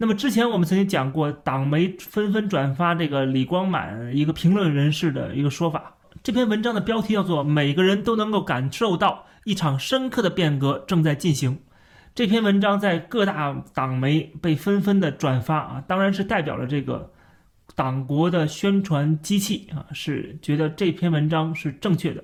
那么之前我们曾经讲过，党媒纷纷转发这个李光满一个评论人士的一个说法。这篇文章的标题叫做“每个人都能够感受到一场深刻的变革正在进行”。这篇文章在各大党媒被纷纷的转发啊，当然是代表了这个党国的宣传机器啊，是觉得这篇文章是正确的，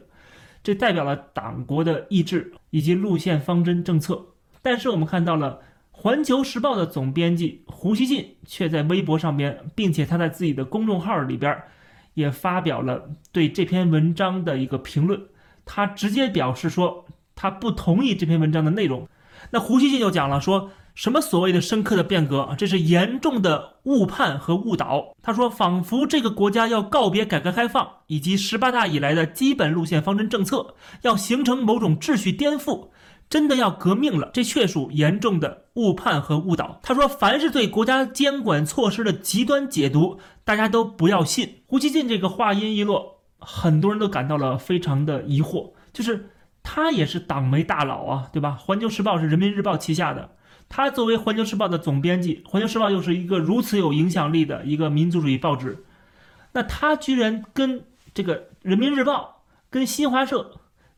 这代表了党国的意志以及路线方针政策。但是我们看到了《环球时报》的总编辑胡锡进却在微博上边，并且他在自己的公众号里边也发表了对这篇文章的一个评论，他直接表示说他不同意这篇文章的内容。那胡锡进就讲了，说什么所谓的深刻的变革，这是严重的误判和误导。他说，仿佛这个国家要告别改革开放以及十八大以来的基本路线方针政策，要形成某种秩序颠覆，真的要革命了。这确属严重的误判和误导。他说，凡是对国家监管措施的极端解读，大家都不要信。胡锡进这个话音一落，很多人都感到了非常的疑惑，就是。他也是党媒大佬啊，对吧？环球时报是人民日报旗下的，他作为环球时报的总编辑，环球时报又是一个如此有影响力的一个民族主义报纸，那他居然跟这个人民日报、跟新华社、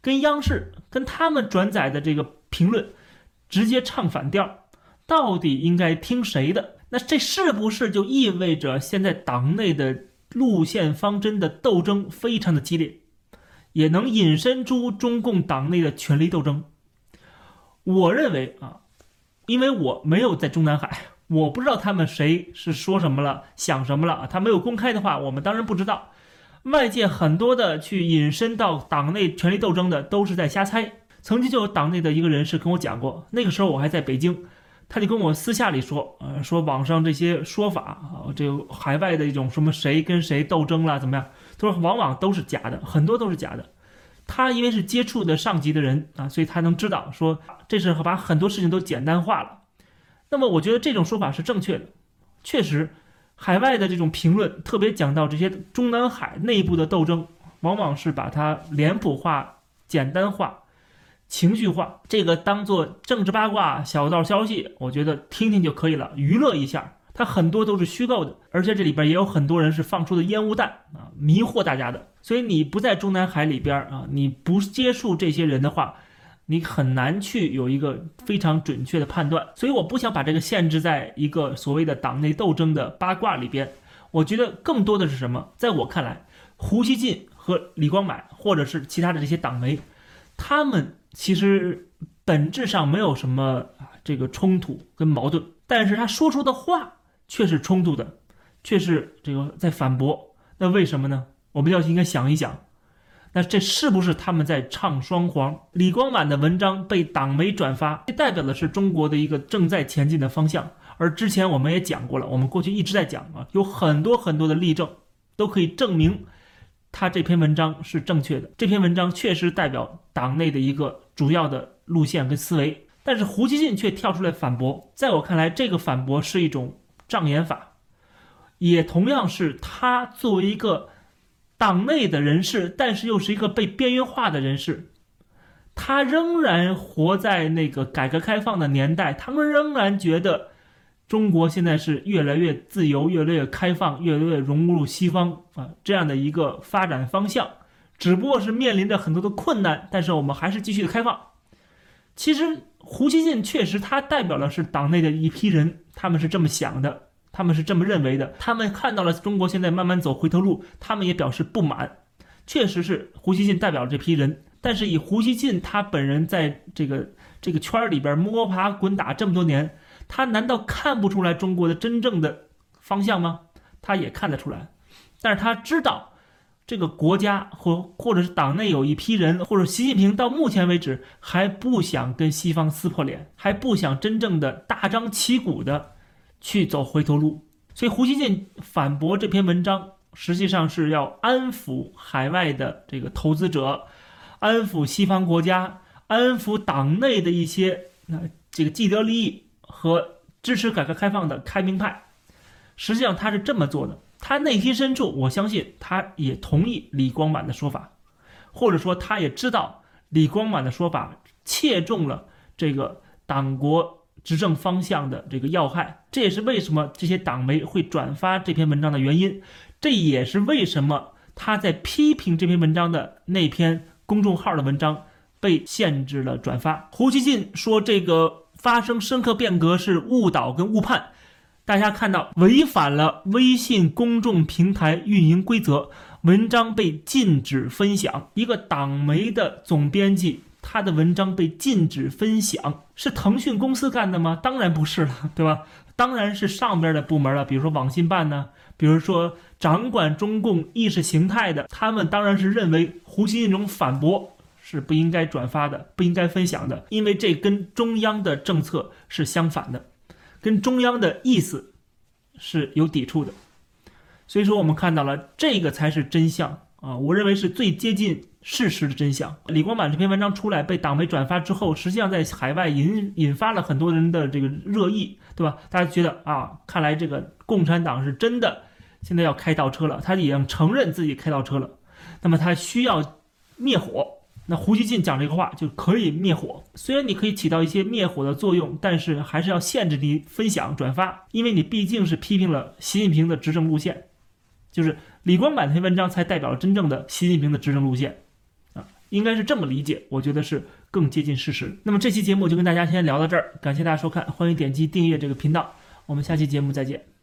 跟央视、跟他们转载的这个评论直接唱反调，到底应该听谁的？那这是不是就意味着现在党内的路线方针的斗争非常的激烈？也能引申出中共党内的权力斗争。我认为啊，因为我没有在中南海，我不知道他们谁是说什么了、想什么了。他没有公开的话，我们当然不知道。外界很多的去引申到党内权力斗争的，都是在瞎猜。曾经就有党内的一个人士跟我讲过，那个时候我还在北京，他就跟我私下里说，呃，说网上这些说法啊，这个海外的一种什么谁跟谁斗争了怎么样？他说往往都是假的，很多都是假的。他因为是接触的上级的人啊，所以他能知道说这是把很多事情都简单化了。那么我觉得这种说法是正确的。确实，海外的这种评论特别讲到这些中南海内部的斗争，往往是把它脸谱化、简单化、情绪化，这个当做政治八卦、小道消息，我觉得听听就可以了，娱乐一下。它很多都是虚构的，而且这里边也有很多人是放出的烟雾弹啊，迷惑大家的。所以你不在中南海里边啊，你不接触这些人的话，你很难去有一个非常准确的判断。所以我不想把这个限制在一个所谓的党内斗争的八卦里边。我觉得更多的是什么？在我看来，胡锡进和李光满，或者是其他的这些党媒，他们其实本质上没有什么这个冲突跟矛盾，但是他说出的话。却是冲突的，却是这个在反驳。那为什么呢？我们要应该想一想，那这是不是他们在唱双簧？李光满的文章被党媒转发，这代表的是中国的一个正在前进的方向。而之前我们也讲过了，我们过去一直在讲啊，有很多很多的例证都可以证明他这篇文章是正确的。这篇文章确实代表党内的一个主要的路线跟思维，但是胡锡进却跳出来反驳。在我看来，这个反驳是一种。障眼法，也同样是他作为一个党内的人士，但是又是一个被边缘化的人士，他仍然活在那个改革开放的年代，他们仍然觉得中国现在是越来越自由、越来越开放、越来越融入西方啊这样的一个发展方向，只不过是面临着很多的困难，但是我们还是继续的开放。其实。胡锡进确实，他代表的是党内的一批人，他们是这么想的，他们是这么认为的，他们看到了中国现在慢慢走回头路，他们也表示不满。确实是胡锡进代表了这批人，但是以胡锡进他本人在这个这个圈儿里边摸爬滚打这么多年，他难道看不出来中国的真正的方向吗？他也看得出来，但是他知道。这个国家或或者是党内有一批人，或者习近平到目前为止还不想跟西方撕破脸，还不想真正的大张旗鼓的去走回头路。所以胡锡进反驳这篇文章，实际上是要安抚海外的这个投资者，安抚西方国家，安抚党内的一些那这个既得利益和支持改革开放的开明派。实际上他是这么做的。他内心深处，我相信他也同意李光满的说法，或者说他也知道李光满的说法切中了这个党国执政方向的这个要害。这也是为什么这些党媒会转发这篇文章的原因。这也是为什么他在批评这篇文章的那篇公众号的文章被限制了转发。胡锡进说这个发生深刻变革是误导跟误判。大家看到违反了微信公众平台运营规则，文章被禁止分享。一个党媒的总编辑，他的文章被禁止分享，是腾讯公司干的吗？当然不是了，对吧？当然是上边的部门了，比如说网信办呢，比如说掌管中共意识形态的，他们当然是认为胡锡进这种反驳是不应该转发的，不应该分享的，因为这跟中央的政策是相反的。跟中央的意思是有抵触的，所以说我们看到了这个才是真相啊！我认为是最接近事实的真相。李光满这篇文章出来被党媒转发之后，实际上在海外引引发了很多人的这个热议，对吧？大家觉得啊，看来这个共产党是真的现在要开倒车了，他已经承认自己开倒车了，那么他需要灭火。那胡锡进讲这个话就可以灭火，虽然你可以起到一些灭火的作用，但是还是要限制你分享转发，因为你毕竟是批评了习近平的执政路线，就是李光满那篇文章才代表了真正的习近平的执政路线，啊，应该是这么理解，我觉得是更接近事实。那么这期节目就跟大家先聊到这儿，感谢大家收看，欢迎点击订阅这个频道，我们下期节目再见。